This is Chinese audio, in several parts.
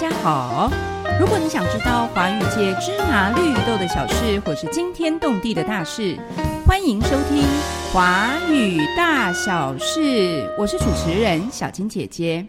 大家好。如果你想知道华语界芝麻绿豆的小事，或是惊天动地的大事，欢迎收听《华语大小事》。我是主持人小金姐姐。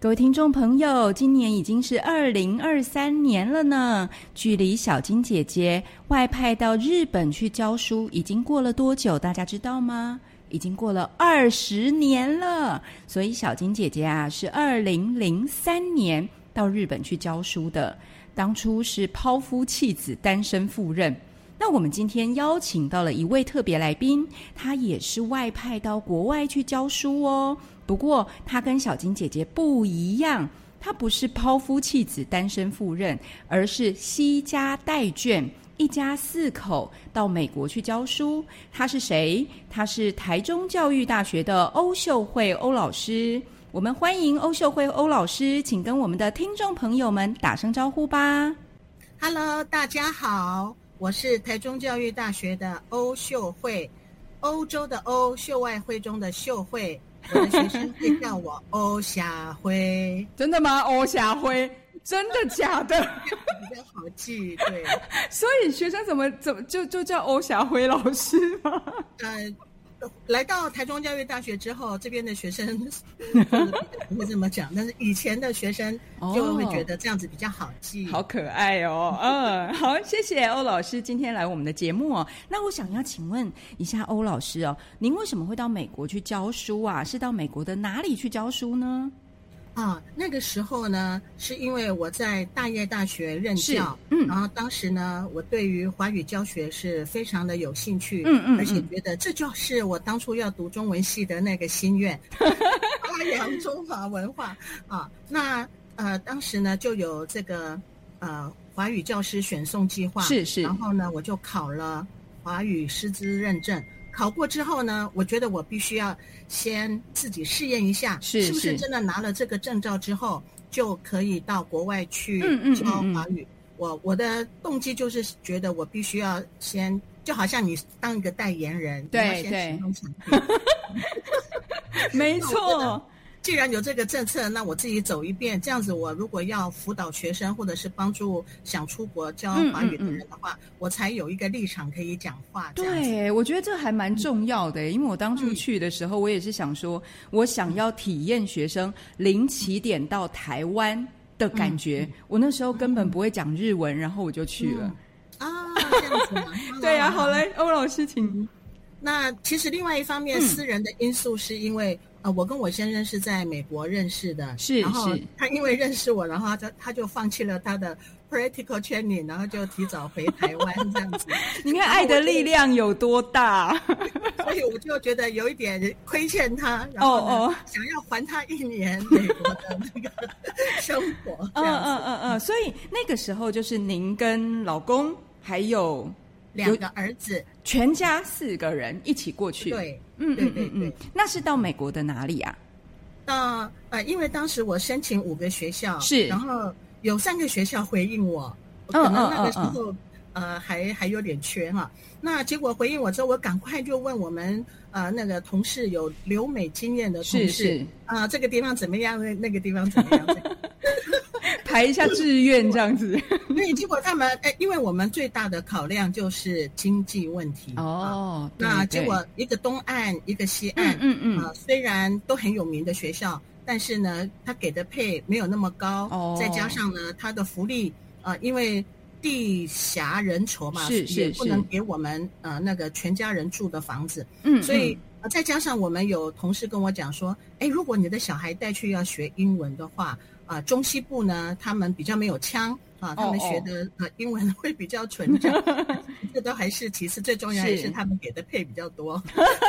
各位听众朋友，今年已经是二零二三年了呢，距离小金姐姐外派到日本去教书已经过了多久？大家知道吗？已经过了二十年了。所以小金姐姐啊，是二零零三年到日本去教书的，当初是抛夫弃子，单身赴任。那我们今天邀请到了一位特别来宾，他也是外派到国外去教书哦。不过他跟小金姐姐不一样，他不是抛夫弃子、单身赴任，而是惜家带眷，一家四口到美国去教书。他是谁？他是台中教育大学的欧秀慧欧老师。我们欢迎欧秀慧欧老师，请跟我们的听众朋友们打声招呼吧。Hello，大家好，我是台中教育大学的欧秀慧，欧洲的欧，秀外慧中的秀慧，我的学生会叫我欧霞辉，真的吗？欧霞辉，真的假的？比较好记。对，所以学生怎么怎么就就叫欧霞辉老师吗？呃，来到台中教育大学之后，这边的学生不会这么讲，但是以前的学生就会觉得这样子比较好记。好可爱哦，嗯，好，谢谢欧老师今天来我们的节目哦。那我想要请问一下欧老师哦，您为什么会到美国去教书啊？是到美国的哪里去教书呢？啊，那个时候呢，是因为我在大业大学任教，嗯然后当时呢，我对于华语教学是非常的有兴趣，嗯嗯而且嗯觉得这就是我当初要读中文系的那个心愿，发扬中华文化啊。那呃，当时呢就有这个呃华语教师选送计划，是是然后呢，我就考了华语师资认证。考过之后呢，我觉得我必须要先自己试验一下，是是不是真的拿了这个证照之后就可以到国外去教嗯嗯华语。我我的动机就是觉得我必须要先，就好像你当一个代言人，对你要先对使用产品。没错，既然有这个政策，那我自己走一遍，这样子，我如果要辅导学生或者是帮助想出国教嗯华语的人的话，我才有一个立场可以讲话。对，我觉得这还蛮重要的，因为我当初去的时候，我也是想说，我想要体验学生零起点到台湾的感觉。我那时候根本不会讲日文，然后我就去了。啊，这样子嘛。对呀、嗯好嘞，欧老师请。那其实另外一方面，嗯私人的因素是因为。呃，我跟我先生是在美国认识的，是然后是他因为认识我，然后他就他就放弃了他的 practical training，然后就提早回台湾这样子。你看爱的力量有多大？所以我就觉得有一点亏欠他，然后想要还他一年美国的那个生活，这嗯样。嗯嗯嗯，所以那个时候就是您跟老公还有两个儿子，全家四个人一起过去。，对，嗯对对对嗯嗯嗯。那是到美国的哪里啊？到呃，因为当时我申请五个学校，是然后有三个学校回应我，嗯可能那嗯个时候、呃还还有点缺哈。那结果回应我之后，我赶快就问我们呃那个同事有留美经验的同事是，啊、这个地方怎么样？那那个地方怎么样？排一下志愿这样子。对，结果他们哎，因为我们最大的考量就是经济问题啊。哦，对那结果一个东岸，一个西岸嗯，嗯嗯。啊，虽然都很有名的学校，但是呢，他给的配没有那么高，哦。再加上呢，他的福利啊，因为地狭人稠嘛，是是是也不能给我们呃那个全家人住的房子，嗯，所以再加上我们有同事跟我讲说，哎，如果你的小孩带去要学英文的话，啊、中西部呢，他们比较没有腔。啊，他们哦哦学的呃英文 会比较纯正，这都还是其次，最重要还是是他们给的配比较多。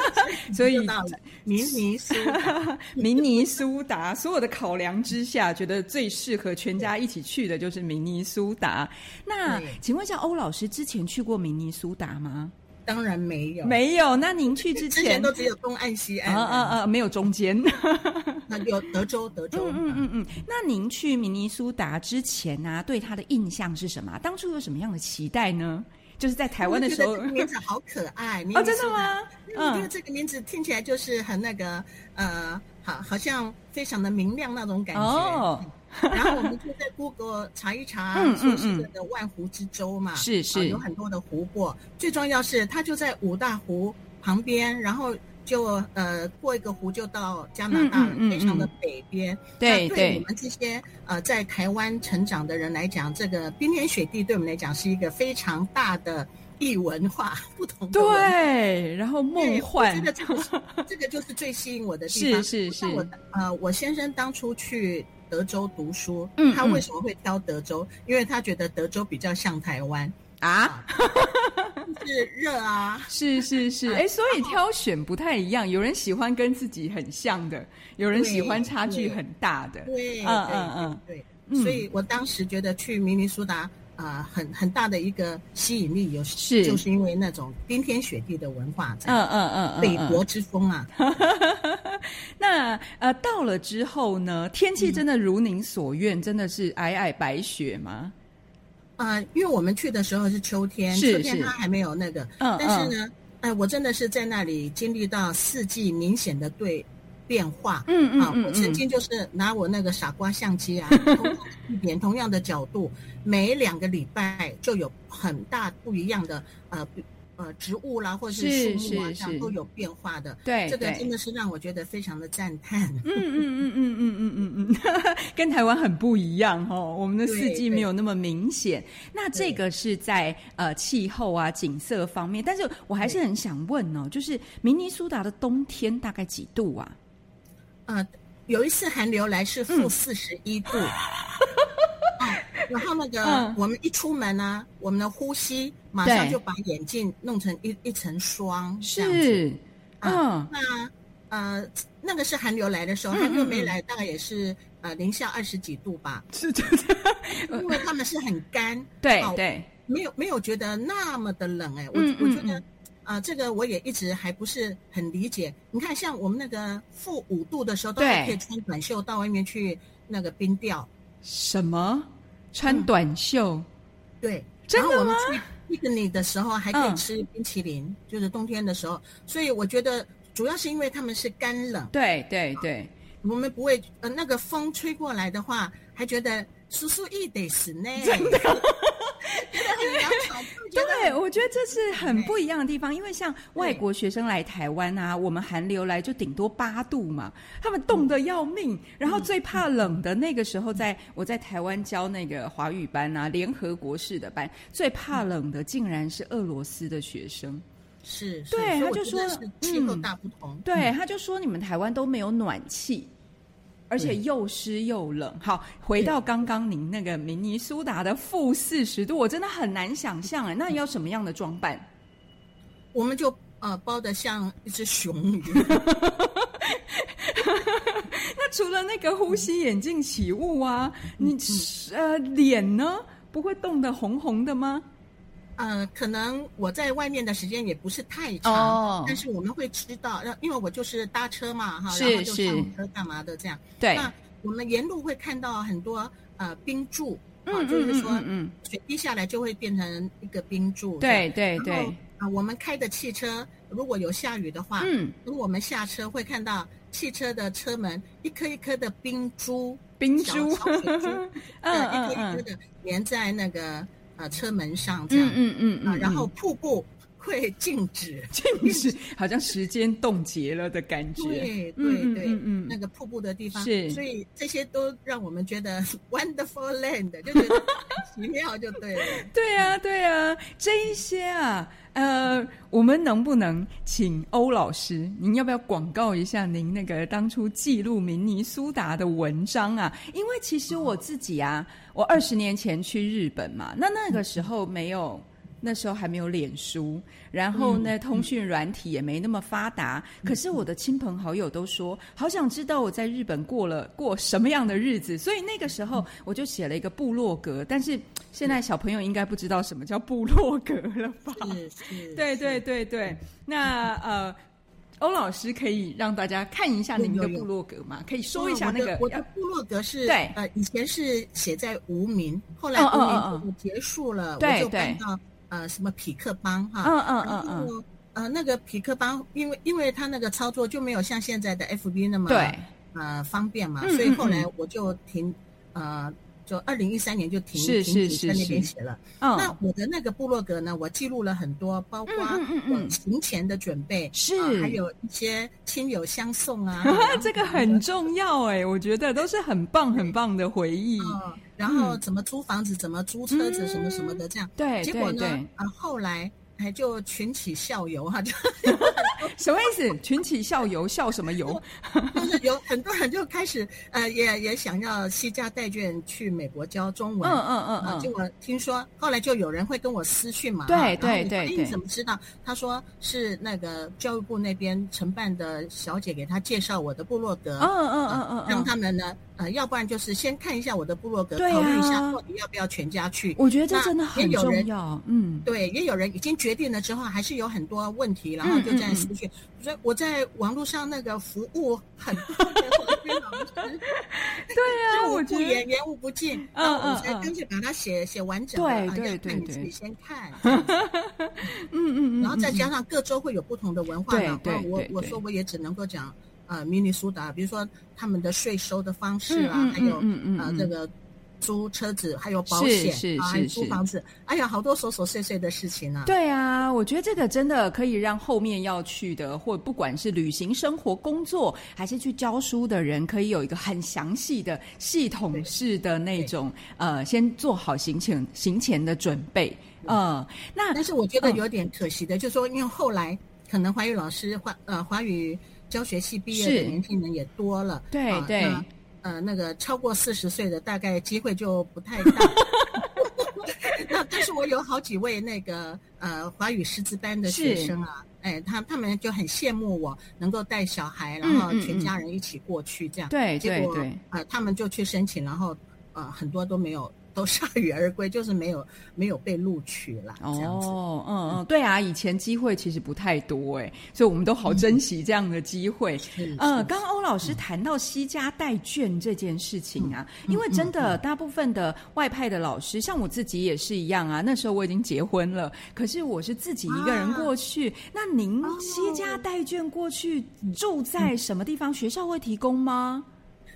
所以就到了明尼苏达明尼苏达所有的考量之下，觉得最适合全家一起去的就是明尼苏达。那请问一下，欧老师之前去过明尼苏达吗？当然没有，没有。那您去之之前都只有东岸西岸啊啊啊，没有中间。那有德州，德州，嗯嗯嗯嗯。那您去明尼苏达之前呢、对他的印象是什么？当初有什么样的期待呢？就是在台湾的时候，名字好可爱。哦，真的吗？嗯，因为这个名字听起来就是很那个，呃，好，好像非常的明亮那种感觉。哦。然后我们就在 Google 查一查，说是这个万湖之州嘛，是是，有很多的湖泊。最重要是它就在五大湖旁边，然后。就呃过一个湖就到加拿大了，非常的北边。对对，我们这些呃在台湾成长的人来讲，这个冰天雪地对我们来讲是一个非常大的异文化 不同。对，然后梦幻，这个这个这个就是最吸引我的地方。是 是是。我呃，我先生当初去德州读书，嗯，他为什么会挑德州？因为他觉得德州比较像台湾。啊，是热啊，是 是是，哎，所以挑选不太一样，有人喜欢跟自己很像的，有人喜欢差距很大的，对，嗯嗯嗯，对，所以我当时觉得去明尼苏达啊，很很大的一个吸引力有是，就是因为那种冰天雪地的文化，嗯嗯嗯，北国之风啊。那呃，到了之后呢，天气真的如您所愿，真的是皑皑白雪吗？啊，因为我们去的时候是秋天，秋天它还没有那个，但是呢，哎，我真的是在那里经历到四季明显的对变化。嗯嗯嗯，我曾经就是拿我那个傻瓜相机啊，一 点同样的角度，每两个礼拜就有很大不一样的呃。呃，植物啦，或者是树木啊，这样都有变化的。对，这个真的是让我觉得非常的赞叹。嗯嗯嗯嗯嗯嗯嗯嗯，跟台湾很不一样哦。我们的四季没有那么明显。那这个是在呃气候啊、景色方面，但是我还是很想问哦，就是明尼苏达的冬天大概几度啊？呃，有一次寒流来是负四十一度。然后那个，我们一出门呢，我们的呼吸马上就把眼镜弄成一一层霜，是，嗯，那呃，那个是寒流来的时候，寒流没来，大概也是呃零下二十几度吧，是的，因为他们是很干，对对，没有没有觉得那么的冷哎，我我觉得啊，这个我也一直还不是很理解。你看，像我们那个负五度的时候，都还可以穿短袖到外面去那个冰钓，什么？穿短袖，对，真的吗？去迪士的时候还可以吃冰淇淋，就是冬天的时候。所以我觉得主要是因为他们是干冷，对对对，我们不会呃那个风吹过来的话，还觉得叔叔一得死呢。对，我觉得这是很不一样的地方，因为像外国学生来台湾啊，我们寒流来就顶多八度嘛，他们冻得要命，然后最怕冷的那个时候，在我在台湾教那个华语班啊，联合国式的班，最怕冷的竟然是俄罗斯的学生，是，对，他就说气候大不同，对，他就说你们台湾都没有暖气。而且又湿又冷。好，回到刚刚您那个明尼苏达的负四十度，我真的很难想象哎，那要什么样的装扮？我们就呃包的像一只熊鱼。那除了那个呼吸眼镜起雾啊，你呃脸呢不会冻得红红的吗？呃，可能我在外面的时间也不是太长，但是我们会知道，因为我就是搭车嘛，哈，然后就上车干嘛的这样。对，那我们沿路会看到很多呃冰柱，啊，就是说嗯水滴下来就会变成一个冰柱。对对对。啊，我们开的汽车如果有下雨的话，嗯，如果我们下车会看到汽车的车门一颗一颗的冰珠，冰珠，嗯，一颗一颗的粘在那个。啊，车门上这样，嗯嗯嗯，啊，然后瀑布会静止，静止，好像时间冻结了的感觉。对对对，嗯，那个瀑布的地方，是，所以这些都让我们觉得 wonderful land，就觉得 奇妙，就对了。对啊，对啊，这一些啊，呃，我们能不能请欧老师，您要不要广告一下您那个当初记录明尼苏达的文章啊？因为其实我自己啊。我二十年前去日本嘛，那那个时候没有，那时候还没有脸书，然后呢，通讯软体也没那么发达。可是我的亲朋好友都说，好想知道我在日本过了过什么样的日子，所以那个时候我就写了一个部落格。但是现在小朋友应该不知道什么叫部落格了吧？对对对对，那呃。欧老师可以让大家看一下你们的部落格吗？可以说一下那个我的部落格是对呃以前是写在无名，后来无名结束了，我就搬到呃什么匹克邦哈，嗯嗯嗯然嗯，后呃那个匹克邦，因为因为他那个操作就没有像现在的 FB 那么对，呃方便嘛，嗯所以后来我就停呃。就二零一三年就停是停止在那边写了。嗯，那我的那个部落格呢，我记录了很多，包括嗯嗯嗯行前的准备，是啊还有一些亲友相送啊，这个很重要哎，我觉得都是很棒很棒的回忆。嗯，然后怎么租房子，怎么租车子，什么什么的这样。对结果呢啊，后来哎就群起效尤哈，就 什么意思？群起效尤，效什么尤？就是有很多人就开始呃也也想要惜家带眷去美国教中文。嗯嗯嗯啊，结嗯，果听说后来就有人会跟我私讯嘛，对对对对你怎么知道？他说是那个教育部那边承办的小姐给他介绍我的部落格，嗯嗯嗯嗯让嗯，他们呢，呃，要不然就是先看一下我的部落格，考虑一下啊到底要不要全家去。我觉得这真的很也有人重要。嗯，对，也有人已经决定了之后，还是有很多问题，然后就在私讯。所以我在网络上那个服务很 多对啊，知无我不言，言无不尽，嗯然后我才嗯嗯干脆把它写写完整。对啊要对对对看你自己先看，嗯嗯嗯，然后再嗯加上各州会有不同的文化嘛。对那我我说我也只能够讲呃明尼苏达，比如说他们的税收的方式啊，还有呃这个租车子，还有保是险是是是租房子，哎呀，好多琐琐碎碎的事情啊。对啊，我觉得这个真的可以让后面要去的，或不管是旅行、生活、工作，还是去教书的人，可以有一个很详细的、系统式的那种呃，先做好行前行前的准备。嗯，那但是我觉得有点可惜的，就是说，因为后来可能华语老师华呃华语教学系毕业的年轻人也多了，啊对对。那呃，那个超过四十岁的大概机会就不太大。那但是我有好几位那个呃华语师资班的学生啊，哎，他他们就很羡慕我能够带小孩，然后全家人一起过去这样。对结果对对，呃，他们就去申请，然后呃很多都没有，都铩羽而归，就是没有没有被录取啦，这样子。哦，嗯嗯，对啊，以前机会其实不太多哎，所以我们都好珍惜这样的机会。嗯呃，是刚刚欧老师谈到惜家带卷这件事情啊，嗯因为真的大部分的外派的老师，像我自己也是一样啊。那时候我已经结婚了，可是我是自己一个人过去。那您哦惜家带卷过去住在什么地方？学校会提供吗？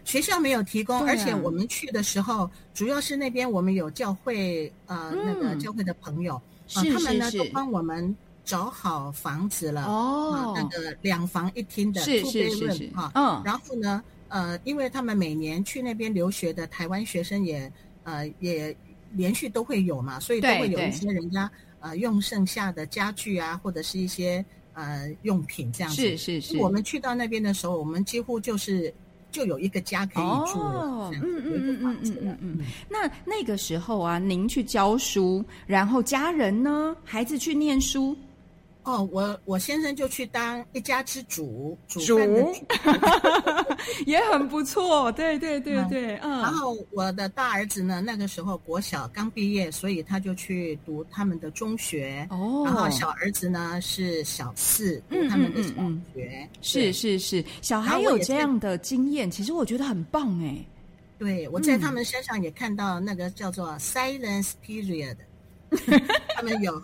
学校没有提供，而且我们去的时候，主要是那边我们有教会呃、嗯。那个教会的朋友，啊是他们呢都帮我们找好房子了，哦。啊，那个两房一厅的是 two 是是是。bedroom 哈，嗯。然后呢，呃，因为他们每年去那边留学的台湾学生也呃也连续都会有嘛，所以都会有一些人家呃用剩下的家具啊，或者是一些呃用品这样子。是是是，我们去到那边的时候，我们几乎就是就有一个家可以住嗯嗯嗯嗯嗯。嗯。那那个时候啊，您去教书，然后家人呢，孩子去念书，哦，我我先生就去当一家之主，煮主饭的主。也很不错。对对对对，嗯，然后我的大儿子呢，那个时候国小刚毕业，所以他就去读他们的中学。哦，然后小儿子呢是小四，读嗯他们的小嗯嗯学。是是是，小孩有这样的经验，其实我觉得很棒哎。对，我在嗯他们身上也看到那个叫做 silence period，他们有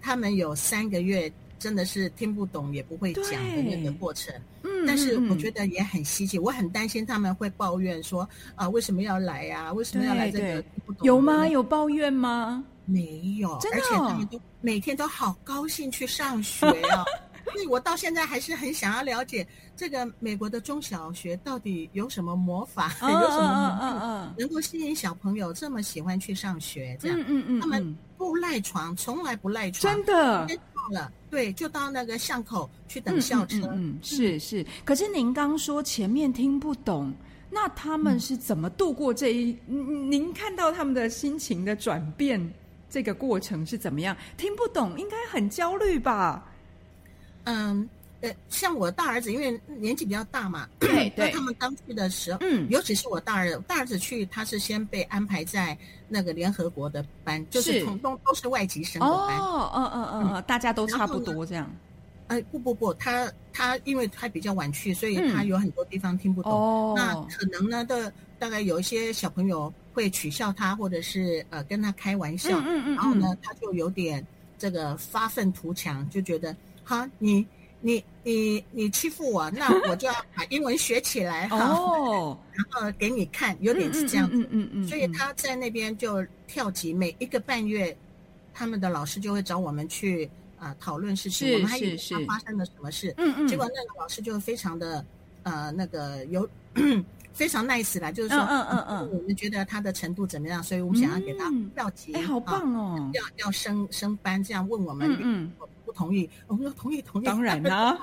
他们有三个月真的是听不懂也不会讲的那个过程。嗯，但是我觉得得也很稀奇，我很担心他们会抱怨说啊，为什么要来呀、为什么要来这个？有吗？？有抱怨吗？没有，真的而且哦他们都每天都好高兴去上学啊。所以我到现在还是很想要了解这个美国的中小学到底有什么魔法，嗯 有什么能够吸引小朋友这么喜欢去上学？这样、嗯嗯嗯，他们嗯不赖床，从来不赖床，真的到了，对，就到那个巷口去等嗯校车。嗯嗯嗯，是是。可是您刚说前面听不懂，那他们是怎么度过这一？嗯您看到他们的心情的转变，这个过程是怎么样？听不懂，应该很焦虑吧？嗯，呃，像我大儿子，因为年纪比较大嘛，对对。那他们刚去的时候，嗯。尤其是我大儿子，大儿子去，他是先被安排在那个联合国的班，就是。是统都都是外籍生的班。哦，嗯嗯嗯嗯，大家都差不多这样。哎，不不不，他他因为他比较晚去，所以嗯他有很多地方听不懂。哦那可能呢的大概有一些小朋友会取笑他，或者是呃跟他开玩笑，嗯嗯嗯。然后呢他就有点这个发愤图强，就觉得好你。你你你欺负我，那我就要 把英文学起来哈，然后给你看，有点是这样，嗯嗯嗯，所以他在那边就跳级，每一个半月，他们的老师就会找我们去啊讨论事情，我们还以为他发生了什么事，嗯嗯，结果那个老师就非常的呃那个有非常 nice 啦，就是说，嗯嗯嗯，我们觉得他的程度怎么样，所以我们想要给他调级，哎，好棒哦，要要升升班，这样问我们，嗯。不同意，我们说同意同意。当然啦，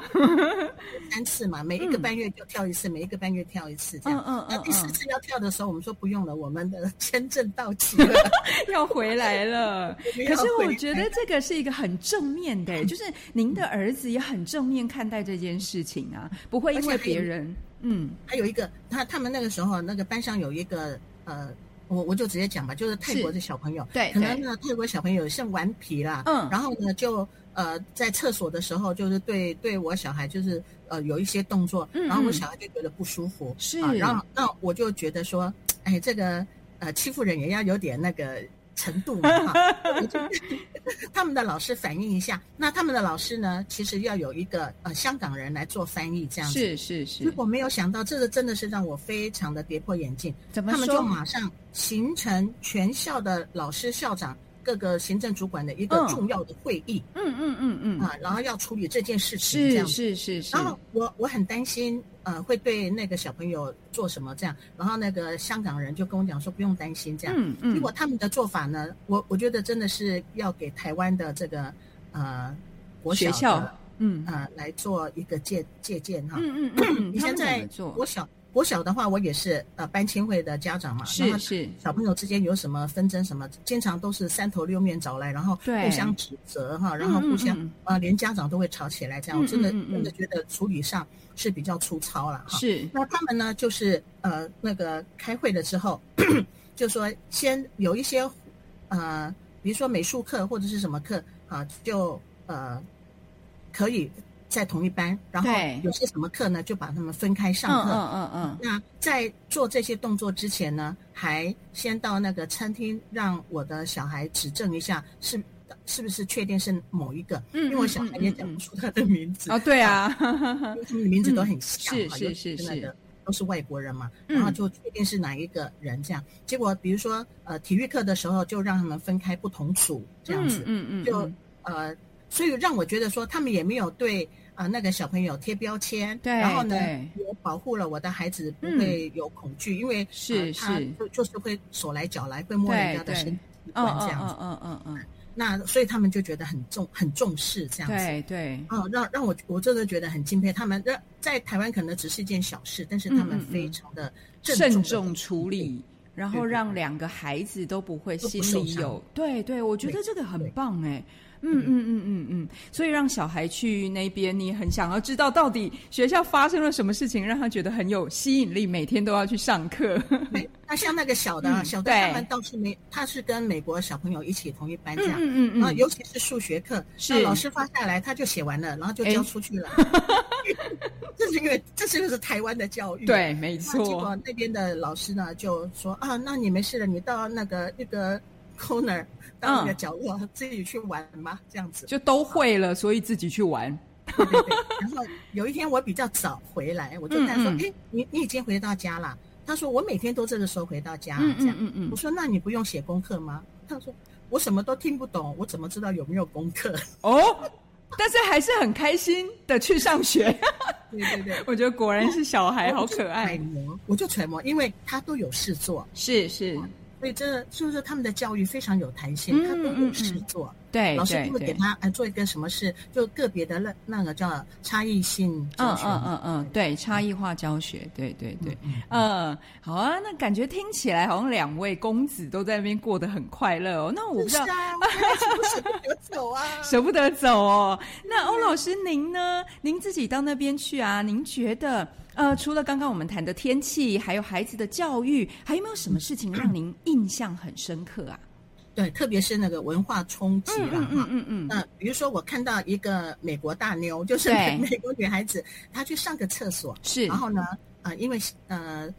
三次嘛，每一个半月就跳一次，每一个半月跳一次，这样。嗯嗯那第四次要跳的时候，我们说不用了，我们的签证到期了，要回来了。可是我觉得这个是一个很正面的，就是您的儿子也很正面看待这件事情啊，不会因为别人。嗯，还有一个，他他们那个时候那个班上有一个呃。我我就直接讲吧，就是泰国的小朋友，对，可能呢泰国小朋友像顽皮啦，嗯，然后呢就呃在厕所的时候，就是对对我小孩就是呃有一些动作，然后我小孩就觉得不舒服，是，然后那我就觉得说，哎，这个呃欺负人也要有点那个。程度嘛，哈，他们的老师反映一下。那他们的老师呢，其实要有一个呃香港人来做翻译，这样子。是是是。如果没有想到，这个真的是让我非常的跌破眼镜。怎么他们就马上形成全校的老师、校长、各个行政主管的一个重要的会议。嗯嗯嗯嗯。啊，然后要处理这件事情，这样是是是。然后我我很担心。呃，会对那个小朋友做什么这样？然后那个香港人就跟我讲说，不用担心这样。嗯嗯。结果他们的做法呢，我我觉得真的是要给台湾的这个呃国小嗯呃来做一个借借鉴哈。嗯嗯嗯。你现在国小国小的话，我也是呃班亲会的家长嘛。是是。小朋友之间有什么纷争什么，经常都是三头六面找来，然后互相指责哈，然后互相呃连家长都会吵起来这样。我真的真的觉得处理上。是比较粗糙了哈，是。那他们呢，就是呃，那个开会了之后，就说先有一些呃，比如说美术课或者是什么课啊，就呃可以在同一班，然后有些什么课呢，就把他们分开上课。嗯嗯嗯。那在做这些动作之前呢，还先到那个餐厅让我的小孩指证一下是。是不是确定是某一个？嗯，因为我小孩也讲不出他的名字。哦，对啊，因为他们的名字都很像，是是是是，都是外国人嘛。然后就确定是哪一个人这样。结果比如说，呃，体育课的时候就让他们分开不同组这样子。嗯嗯。就呃，所以让我觉得说，他们也没有对啊那个小朋友贴标签。对。然后呢，我保护了我的孩子不会有恐惧，因为是是，就就是会手来脚来，会摸人家的身体这样子。嗯嗯嗯。那所以他们就觉得很重很重视这样子，对对，哦，让让我我真的觉得很敬佩他们。让在台湾可能只是一件小事，但是他们非常的慎重处理，然后让两个孩子都不会心里有，对对，我觉得这个很棒哎。嗯嗯嗯嗯嗯，所以让小孩去那边，你很想要知道到底学校发生了什么事情，让他觉得很有吸引力，每天都要去上课。那像那个小的，小的他们倒是没，他是跟美国小朋友一起同一班这样。嗯嗯嗯。尤其是数学课，是老师发下来他就写完了，然后就交出去了。这是因为这是就是台湾的教育。对，没错。结果那边的老师呢就说啊，那你没事了，你到那个那个 corner。到一个角落自己去玩嘛，这样子就都会了，所以自己去玩。对对对。然后有一天我比较早回来，我就跟他说：“哎，你你已经回到家了？”他说：“我每天都这个时候回到家。”这样。嗯嗯。我说：“那你不用写功课吗？”他说：“我什么都听不懂，我怎么知道有没有功课？”哦，但是还是很开心的去上学。对对对，我觉得果然是小孩好可爱。揣摩，我就揣摩，因为他都有事做。是是。所以这就是他们的教育非常有弹性，他都有事做。对，老师会给他呃做一个什么事，就个别的那那个叫差异性教学。嗯嗯嗯嗯，对，差异化教学，对对对。嗯，好啊，那感觉听起来好像两位公子都在那边过得很快乐哦。那我不知道，舍不得走啊，舍不得走哦。那欧老师您呢？您自己到那边去啊？您觉得？呃，除了刚刚我们谈的天气，还有孩子的教育，还有没有什么事情让您印象很深刻啊？对，特别是那个文化冲击了哈。嗯嗯嗯。嗯，比如说我看到一个美国大妞，就是 美国女孩子，她去上个厕所，是，然后呢，呃，因为呃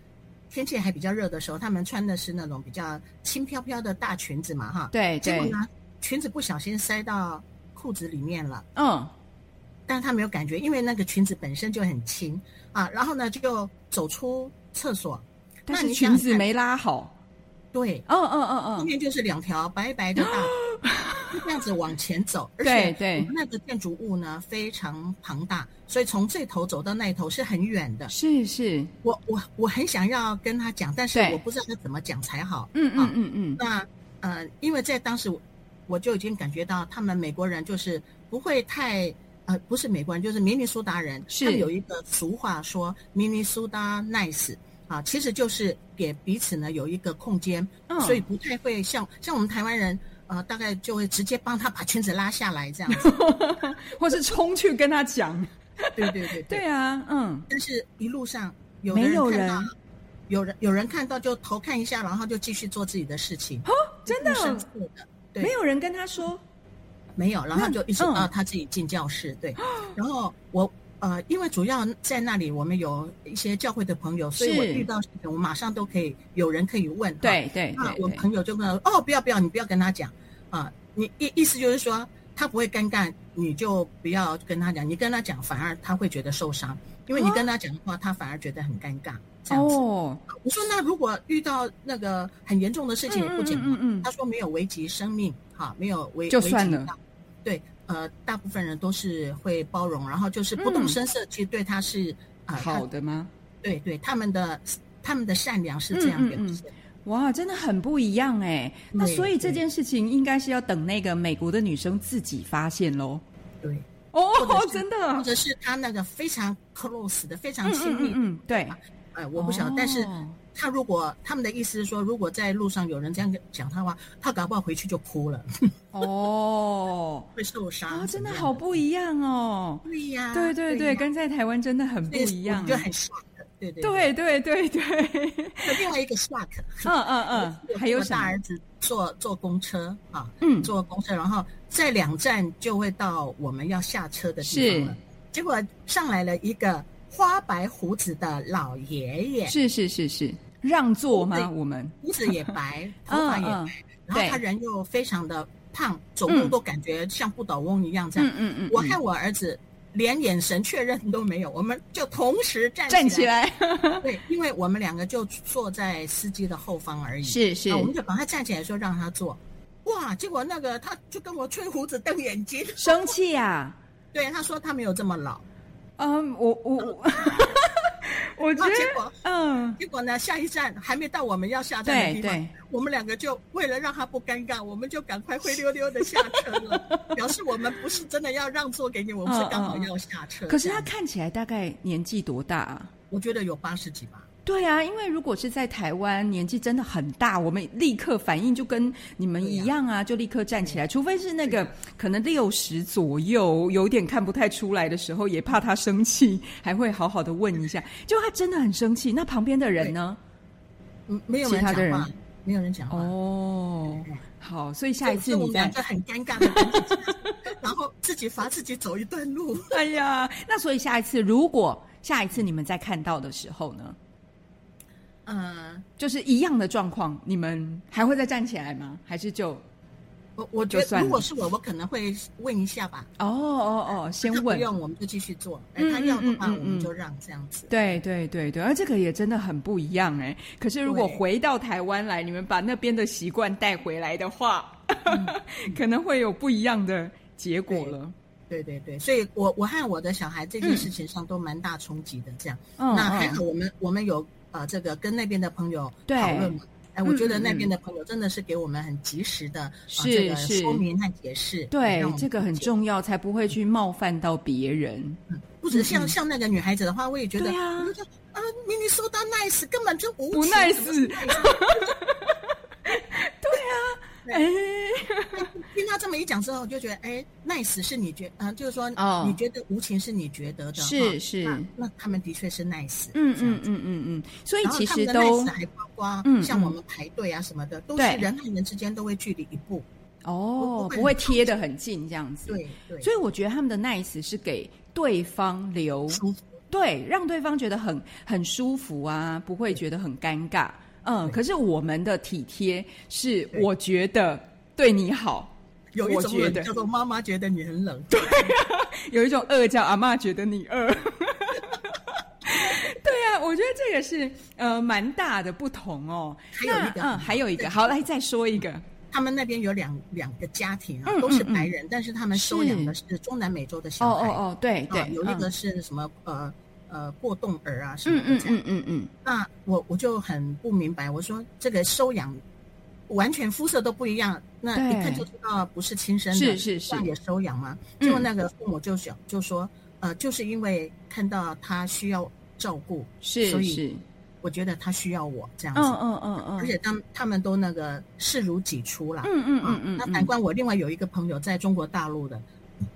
天气还比较热的时候，她们穿的是那种比较轻飘飘的大裙子嘛，哈。对对。结果呢，裙子不小心塞到裤子里面了，嗯，但是他没有感觉，因为那个裙子本身就很轻啊。然后呢，就走出厕所，但是裙子没拉好，对，嗯嗯嗯嗯，后面就是两条白白的大，就这样子往前走，而且对对。那个建筑物呢非常庞大，所以从这头走到那头是很远的。是是，我我我很想要跟他讲，但是我不知道该怎么讲才好。嗯嗯嗯嗯，那呃，因为在当时我我就已经感觉到他们美国人就是不会太呃，不是美国人，就是明尼苏达人，是。他们有一个俗话说明尼苏达 nice 啊，其实就是给彼此呢有一个空间，嗯所以不太会像像我们台湾人。呃，大概就会直接帮他把裙子拉下来这样子，或是冲去跟他讲，对对对对。啊，嗯，但是一路上有的没有人，有人有人看到就头看一下，然后就继续做自己的事情，哦真的的，对。没有人跟他说，没有，然后就一直嗯到他自己进教室，对。然后我呃，因为主要在那里，我们有一些教会的朋友，所以我遇到事情，我马上都可以有人可以问。对对那我朋友就跟我哦，不要不要，你不要跟他讲啊，你意意思就是说他不会尴尬，你就不要跟他讲，你跟他讲反而他会觉得受伤，因为你跟他讲的话，他反而觉得很尴尬。这样子，哦，我说那如果遇到那个很严重的事情也不讲吗，嗯他说没有危及生命，哈，没有危就算了危及到。对，呃，大部分人都是会包容，然后就是不动声色，其实对他是呃，好的吗？对对，他们的他们的善良是这样表嗯嗯嗯现。哇，真的很不一样哎。那所以这件事情应该是要等那个美国的女生自己发现喽。对，哦 真的，或者是他那个非常 close 的、非常嗯亲密，嗯嗯嗯，对。哎，我不晓得，但是哦他如果他们的意思是说，如果在路上有人这样讲他的话，他搞不好回去就哭了，哦，会受伤。哦，真的好不一样哦。对呀，对对对，呀跟在台湾真的很不一样我。就很 shock。对对对对对对，有另外一个 shock，嗯嗯嗯，还有？大儿子坐坐公车啊，嗯，坐公车，然后在两站就会到我们要下车的地方了。结果上来了一个花白胡子的老爷爷，是是是是，让座吗？我们胡子也白，头发也白，嗯然后他人又非常的胖，走路嗯都感觉像不倒翁一样这样。嗯嗯我和我儿子连眼神确认都没有，我们就同时站站起起来。对，因为我们两个就坐在司机的后方而已。是是啊，我们就把他站起来说让他坐。哇，结果那个他就跟我吹胡子瞪眼睛，生气啊。对，他说他没有这么老。嗯，我我我，我 觉啊，结得，果嗯，结果呢，下一站还没到我们要下站的地方，对，我们两个就为了让他不尴尬，我们就赶快灰溜溜的下车了，表示我们不是真的要让座给你，我们是刚好要下车。可是他看起来大概年纪多大啊？我觉得有八十几吧。对啊，因为如果是在台湾，年纪真的很大，我们立刻反应就跟你们一样啊，就立刻站起来。除非是那个可能六十左右，有点看不太出来的时候，也怕他生气，还会好好的问一下。就他真的很生气，那旁边的人呢？嗯，没有人其他的人讲话，没有人讲话。哦，好，所以下一次我你再，们两个很尴尬然后自己罚自己走一段路。哎呀，那所以下一次如果下一次你们再看到的时候呢？嗯，就是一样的状况，你们还会再站起来吗？还是就我我觉得如果是我，我可能会问一下吧。哦哦哦，先问？不用，我们就继续做。哎嗯，他要的话，嗯嗯嗯我们就让这样子。对对对对，而这个也真的很不一样哎。可是如果回到台湾来，你们把那边的习惯带回来的话，嗯 可能会有不一样的结果了。对对对，所以我我和我的小孩这件事情上都蛮大冲击的。这样，嗯，嗯那还好，我们我们有呃这个跟那边的朋友讨论嘛。哎，我觉得那边的朋友真的是给我们很及时的、这个是说明和解释。对这个很。重要，才不会去冒犯到别人。不止像、像那个女孩子的话，我也觉得，对啊明明说到 nice，根本就无不情 nice 怎么是 nice？哎，听他这么一讲之后，我就觉得，哎，nice 是你觉，啊、就是说，哦。你觉得无情是你觉得的，是是那那他们的确是 nice，嗯嗯嗯嗯嗯，所以其实都还包括像我们排队啊什么的，都是人和人之间都会距离一步，哦，不会贴得很近这样子。对对，所以我觉得他们的 nice 是给对方留，对，让对方觉得很很舒服啊，不会觉得很尴尬。嗯，可是我们的体贴是，我觉得对你好，有一种叫做妈妈觉得你很冷，对 有一种饿叫阿妈觉得你饿。对啊，我觉得这个是呃蛮大的不同哦。还有一个嗯，还有一个，好，来再说一个。他们那边有两两个家庭啊，嗯都是嗯嗯白人，但是他们收养的是中南美洲的哦小孩。哦哦，对对啊，，有一个嗯是什么呃呃过动儿啊什么嗯嗯的这样。嗯嗯嗯，那我我就很不明白，我说这个收养完全肤色都不一样，那一看就知道不是亲生的，是是是也收养嘛。嗯结果那个父母就想就说，呃，就是因为看到他需要照顾，是所以，我觉得他需要我这样子。嗯嗯嗯嗯，而且当他们都那个视如己出啦，嗯嗯啊嗯嗯，那反观我另外有一个朋友在中国大陆的，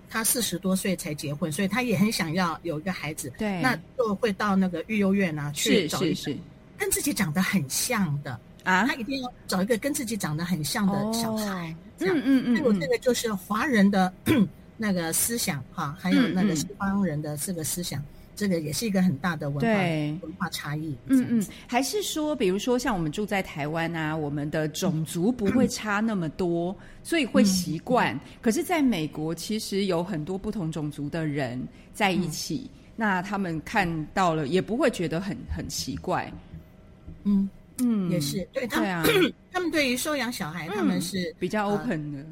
他四十多岁才结婚，所以他也很想要有一个孩子，对，那就会到那个育幼院啊去找一个跟自己长得很像的，啊？他，一定要找一个跟自己长得很像的小孩，这样。嗯嗯那我嗯。嗯，这个就是华人的 那个思想哈，还有那嗯嗯。个西方人的这个思想，这个也是一个很大的文化对。文化差异。嗯嗯。还是说，比如说像我们住在台湾啊，我们的种族不会差那么多，所以会习惯。可是，在美国，其实有很多不同种族的人在一起，那他们看到了也不会觉得很很奇怪。嗯，嗯，也是。对他们，对啊，他们对于收养小孩，他们是比较 open 的，呃，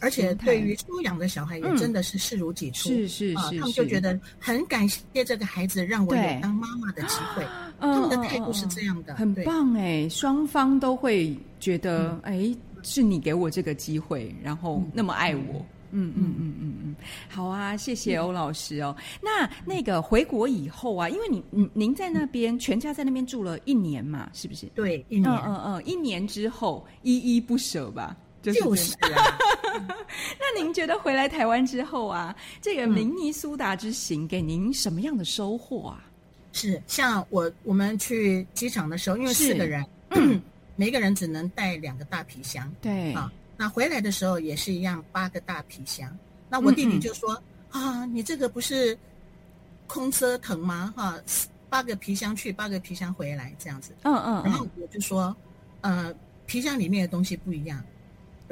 而且对于收养的小孩也嗯真的是视如己出。是是啊，是，他们就觉得很感谢这个孩子，让我有当妈妈的机会。嗯他们的嗯态度是嗯这样的，很。棒哎，双方都会觉得哎、是你给我这个机会，然后那么爱我。嗯嗯嗯嗯嗯，好啊，谢谢欧老师哦。那那个回国以后啊，因为你您您在那边全家在那边住了一年嘛，是不是？对，一年嗯嗯嗯，一年之后依依不舍吧，就是这样就是啊，那您觉得回来台湾之后啊，这个明尼苏达之行给您什么样的收获啊？是像我我们去机场的时候，因为四个人，每个人只能带两个大皮箱对，啊。那回来的时候也是一样，八个大皮箱。那我弟弟就说：“啊，你这个不是空车疼吗？哈、八个皮箱去，八个皮箱回来这样子。”嗯嗯然后嗯，我就说：“呃，皮箱里面的东西不一样，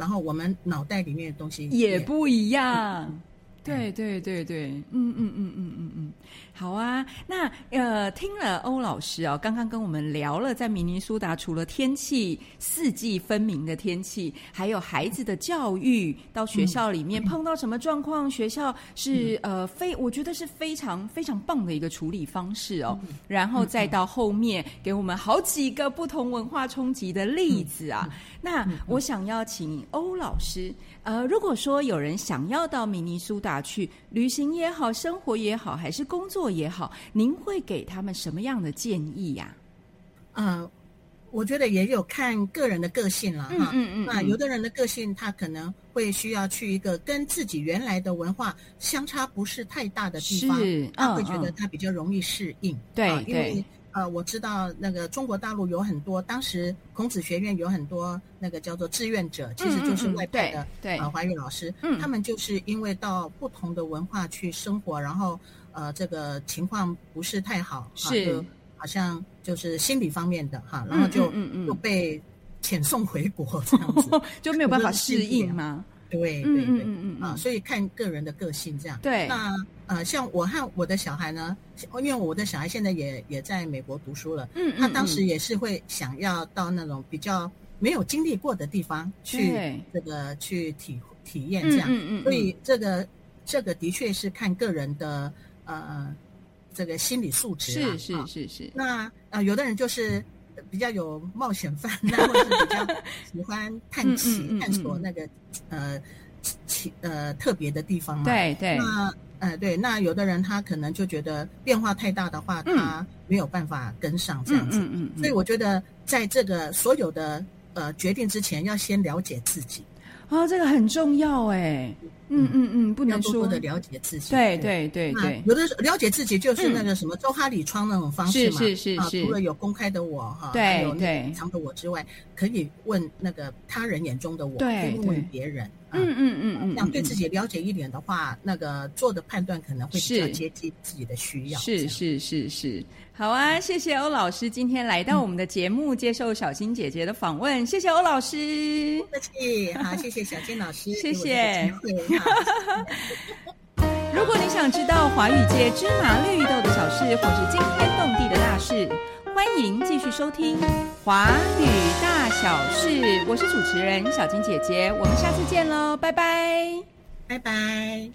然后我们脑袋里面的东西也不一样。对对对对，嗯嗯嗯嗯嗯嗯，好啊。那呃，听了欧老师啊、刚刚跟我们聊了在明尼苏达，除了天气四季分明的天气，还有孩子的教育，到学校里面碰到什么状况，学校是呃非我觉得是非常非常棒的一个处理方式哦。然后再到后面给我们好几个不同文化冲击的例子啊。那我想要请欧老师，呃，如果说有人想要到明尼苏达去旅行也好，生活也好，还是工作也好，您会给他们什么样的建议呀、呃，我觉得也有看个人的个性了哈。嗯嗯那有的人的个性，他可能会需要去一个跟自己原来的文化相差不是太大的地方，是他嗯嗯会觉得他比较容易适应。对啊因为对呃，我知道那个中国大陆有很多，当时孔子学院有很多那个叫做志愿者，其实就是外派的对对啊华语老师，嗯他们就是因为到不同的文化去生活，然后呃这个情况不是太好，啊好像就是心理方面的哈，然后就、嗯嗯嗯嗯就被遣送回国这样子。就没有办法 适应吗？对对对，啊，嗯嗯嗯，所以看个人的个性这样。对。那呃，像我和我的小孩呢，因为我的小孩现在也也在美国读书了，嗯他当时也是会想要到那种比较没有经历过的地方去对。这个去体体验嗯这样。嗯嗯，所以这个这个的确是看个人的呃这个心理素质啊。是啊。是是是，那呃，有的人就是比较有冒险犯，那或者是比较喜欢探奇、探索那个呃奇呃特别的地方嘛。。对对，那呃对，那有的人他可能就觉得变化太大的话，嗯他没有办法跟上这嗯样子。嗯嗯，所以我觉得在这个所有的呃决定之前，要先了解自己，啊，这个很重要哎，嗯嗯。嗯，不要能说。的了解自己。对对。对对，有的时候了解自己就是那个什么周哈里窗那种方式嘛，啊，是是是是。除了有公开的我哈，对还有隐藏的我之外，可以问那个他人眼中的我，对可以问问别人，嗯嗯嗯嗯，这样对自己了解一点的话，那个做的判断可能会比较是接近自己的需要。是是是是，好啊！谢谢欧老师今天来到我们的节目，接受小新姐姐的访问。谢谢欧老师。不客气，好，谢谢小金老师，谢谢 如果你想知道华语界芝麻绿豆的小事，或是惊天动地的大事，欢迎继续收听《华语大小事》。我是主持人小金姐姐，我们下次见喽，拜拜。拜拜。